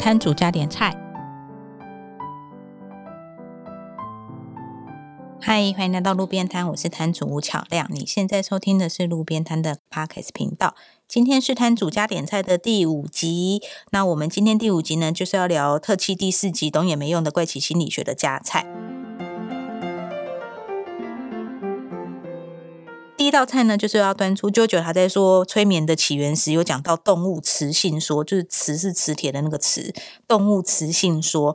摊主加点菜。嗨，欢迎来到路边摊，我是摊主吴巧亮。你现在收听的是路边摊的 Podcast 频道。今天是摊主加点菜的第五集。那我们今天第五集呢，就是要聊特期第四集懂也没用的怪奇心理学的加菜。第一道菜呢，就是要端出舅舅他在说催眠的起源时，有讲到动物磁性说，就是磁是磁铁的那个磁，动物磁性说。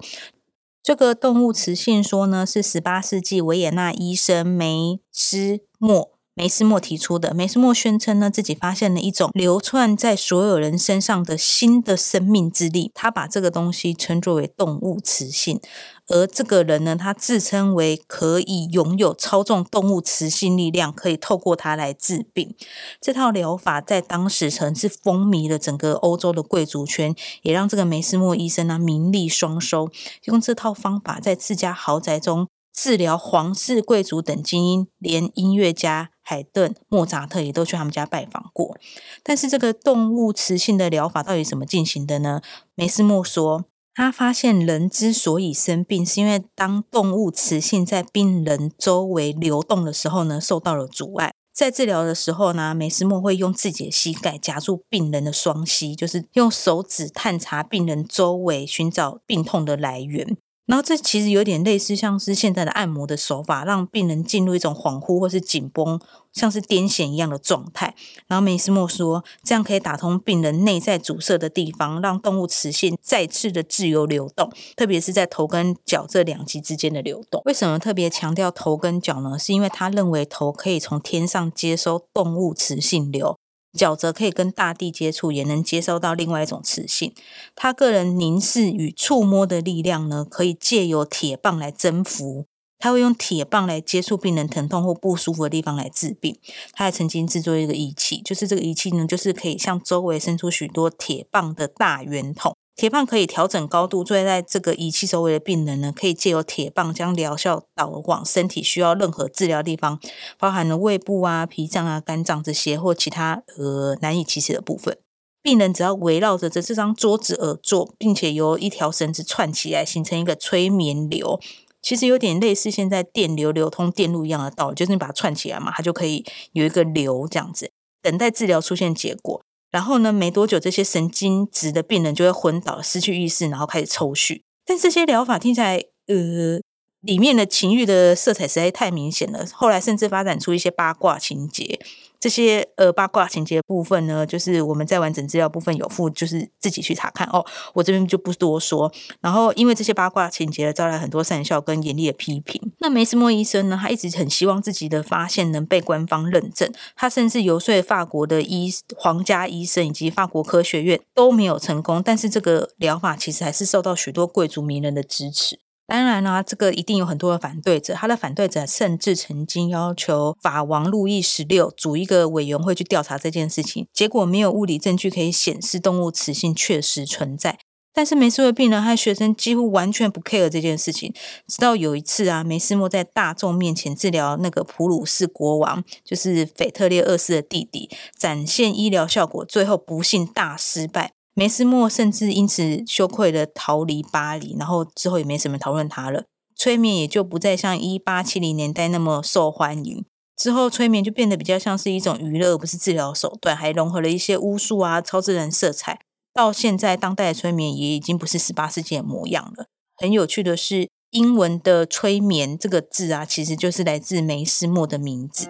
这个动物磁性说呢，是十八世纪维也纳医生梅斯莫。梅斯莫提出的，梅斯莫宣称呢，自己发现了一种流窜在所有人身上的新的生命之力，他把这个东西称作为动物磁性。而这个人呢，他自称为可以拥有操纵动物磁性力量，可以透过它来治病。这套疗法在当时曾是风靡了整个欧洲的贵族圈，也让这个梅斯莫医生呢名利双收。用这套方法在自家豪宅中治疗皇室贵族等精英，连音乐家。海顿、莫扎特也都去他们家拜访过，但是这个动物雌性的疗法到底怎么进行的呢？梅斯莫说，他发现人之所以生病，是因为当动物雌性在病人周围流动的时候呢，受到了阻碍。在治疗的时候呢，梅斯莫会用自己的膝盖夹住病人的双膝，就是用手指探查病人周围，寻找病痛的来源。然后这其实有点类似，像是现在的按摩的手法，让病人进入一种恍惚或是紧绷，像是癫痫一样的状态。然后梅斯莫说，这样可以打通病人内在阻塞的地方，让动物磁性再次的自由流动，特别是在头跟脚这两极之间的流动。为什么特别强调头跟脚呢？是因为他认为头可以从天上接收动物磁性流。脚则可以跟大地接触，也能接收到另外一种磁性。他个人凝视与触摸的力量呢，可以借由铁棒来征服。他会用铁棒来接触病人疼痛或不舒服的地方来治病。他还曾经制作一个仪器，就是这个仪器呢，就是可以向周围伸出许多铁棒的大圆筒。铁棒可以调整高度，坐在这个仪器周围的病人呢，可以借由铁棒将疗效导往身体需要任何治疗地方，包含了胃部啊、脾脏啊、肝脏这些或其他呃难以启齿的部分。病人只要围绕着这这张桌子而坐，并且由一条绳子串起来，形成一个催眠流，其实有点类似现在电流流通电路一样的道理，就是你把它串起来嘛，它就可以有一个流这样子，等待治疗出现结果。然后呢，没多久，这些神经质的病人就会昏倒、失去意识，然后开始抽搐。但这些疗法听起来，呃，里面的情欲的色彩实在太明显了。后来甚至发展出一些八卦情节。这些呃八卦情节部分呢，就是我们在完整资料部分有附，就是自己去查看哦。我这边就不多说。然后因为这些八卦情节招来很多善笑跟严厉的批评。那梅斯莫医生呢，他一直很希望自己的发现能被官方认证。他甚至游说法国的医皇家医生以及法国科学院都没有成功。但是这个疗法其实还是受到许多贵族名人的支持。当然啦，这个一定有很多的反对者。他的反对者甚至曾经要求法王路易十六组一个委员会去调查这件事情。结果没有物理证据可以显示动物雌性确实存在。但是梅斯的病人和学生几乎完全不 care 这件事情。直到有一次啊，梅斯莫在大众面前治疗那个普鲁士国王，就是腓特烈二世的弟弟，展现医疗效果，最后不幸大失败。梅斯莫甚至因此羞愧的逃离巴黎，然后之后也没什么讨论他了。催眠也就不再像一八七零年代那么受欢迎。之后，催眠就变得比较像是一种娱乐，不是治疗手段，还融合了一些巫术啊、超自然色彩。到现在，当代的催眠也已经不是十八世纪的模样了。很有趣的是，英文的“催眠”这个字啊，其实就是来自梅斯莫的名字。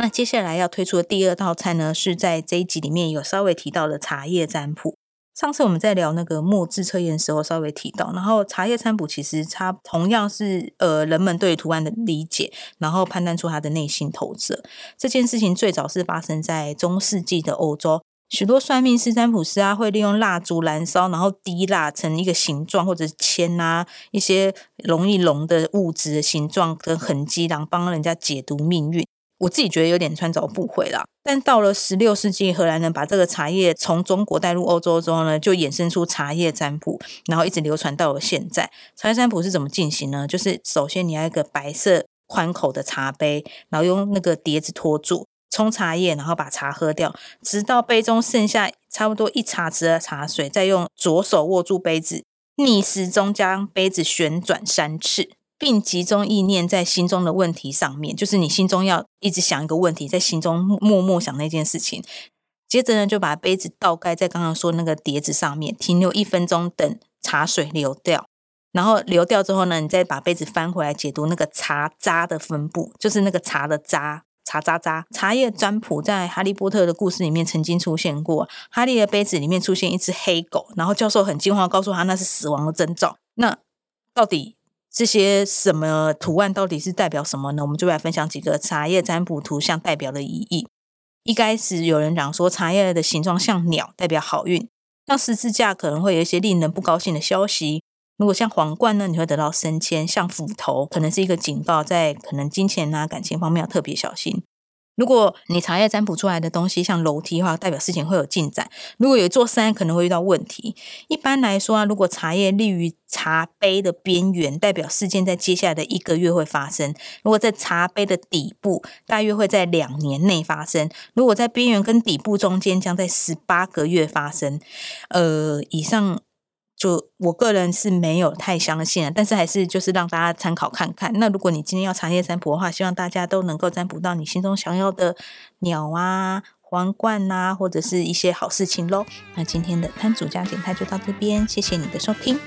那接下来要推出的第二道菜呢，是在这一集里面有稍微提到的茶叶占卜。上次我们在聊那个墨字测验的时候稍微提到，然后茶叶占卜其实它同样是呃人们对图案的理解，然后判断出它的内心投射。这件事情最早是发生在中世纪的欧洲，许多算命师、占卜师啊会利用蜡烛燃烧，然后滴蜡成一个形状，或者铅啊一些容易溶的物质的形状跟痕迹，然后帮人家解读命运。我自己觉得有点穿凿附会啦，但到了十六世纪，荷兰人把这个茶叶从中国带入欧洲之后呢，就衍生出茶叶占卜，然后一直流传到了现在。茶叶占卜是怎么进行呢？就是首先你要一个白色宽口的茶杯，然后用那个碟子托住，冲茶叶，然后把茶喝掉，直到杯中剩下差不多一茶匙的茶水，再用左手握住杯子，逆时钟将杯子旋转三次，并集中意念在心中的问题上面，就是你心中要一直想一个问题，在心中默默想那件事情。接着呢，就把杯子倒盖在刚刚说那个碟子上面，停留一分钟，等茶水流掉。然后流掉之后呢，你再把杯子翻回来，解读那个茶渣的分布，就是那个茶的渣，茶渣渣。茶叶占卜在哈利波特的故事里面曾经出现过，哈利的杯子里面出现一只黑狗，然后教授很惊慌，告诉他那是死亡的征兆。那到底这些什么图案到底是代表什么呢？我们就来分享几个茶叶占卜图像代表的意义。一开始有人讲说茶叶的形状像鸟，代表好运；像十字架可能会有一些令人不高兴的消息。如果像皇冠呢，你会得到升迁；像斧头，可能是一个警告，在可能金钱啊、感情方面要特别小心。如果你茶叶占卜出来的东西像楼梯的话，代表事情会有进展；如果有一座山，可能会遇到问题。一般来说啊，如果茶叶立于茶杯的边缘，代表事件在接下来的一个月会发生；如果在茶杯的底部，大约会在两年内发生；如果在边缘跟底部中间，将在十八个月发生。呃，以上。就我个人是没有太相信，但是还是就是让大家参考看看。那如果你今天要长夜占卜的话，希望大家都能够占卜到你心中想要的鸟啊、皇冠啊，或者是一些好事情喽。那今天的摊主家点态就到这边，谢谢你的收听。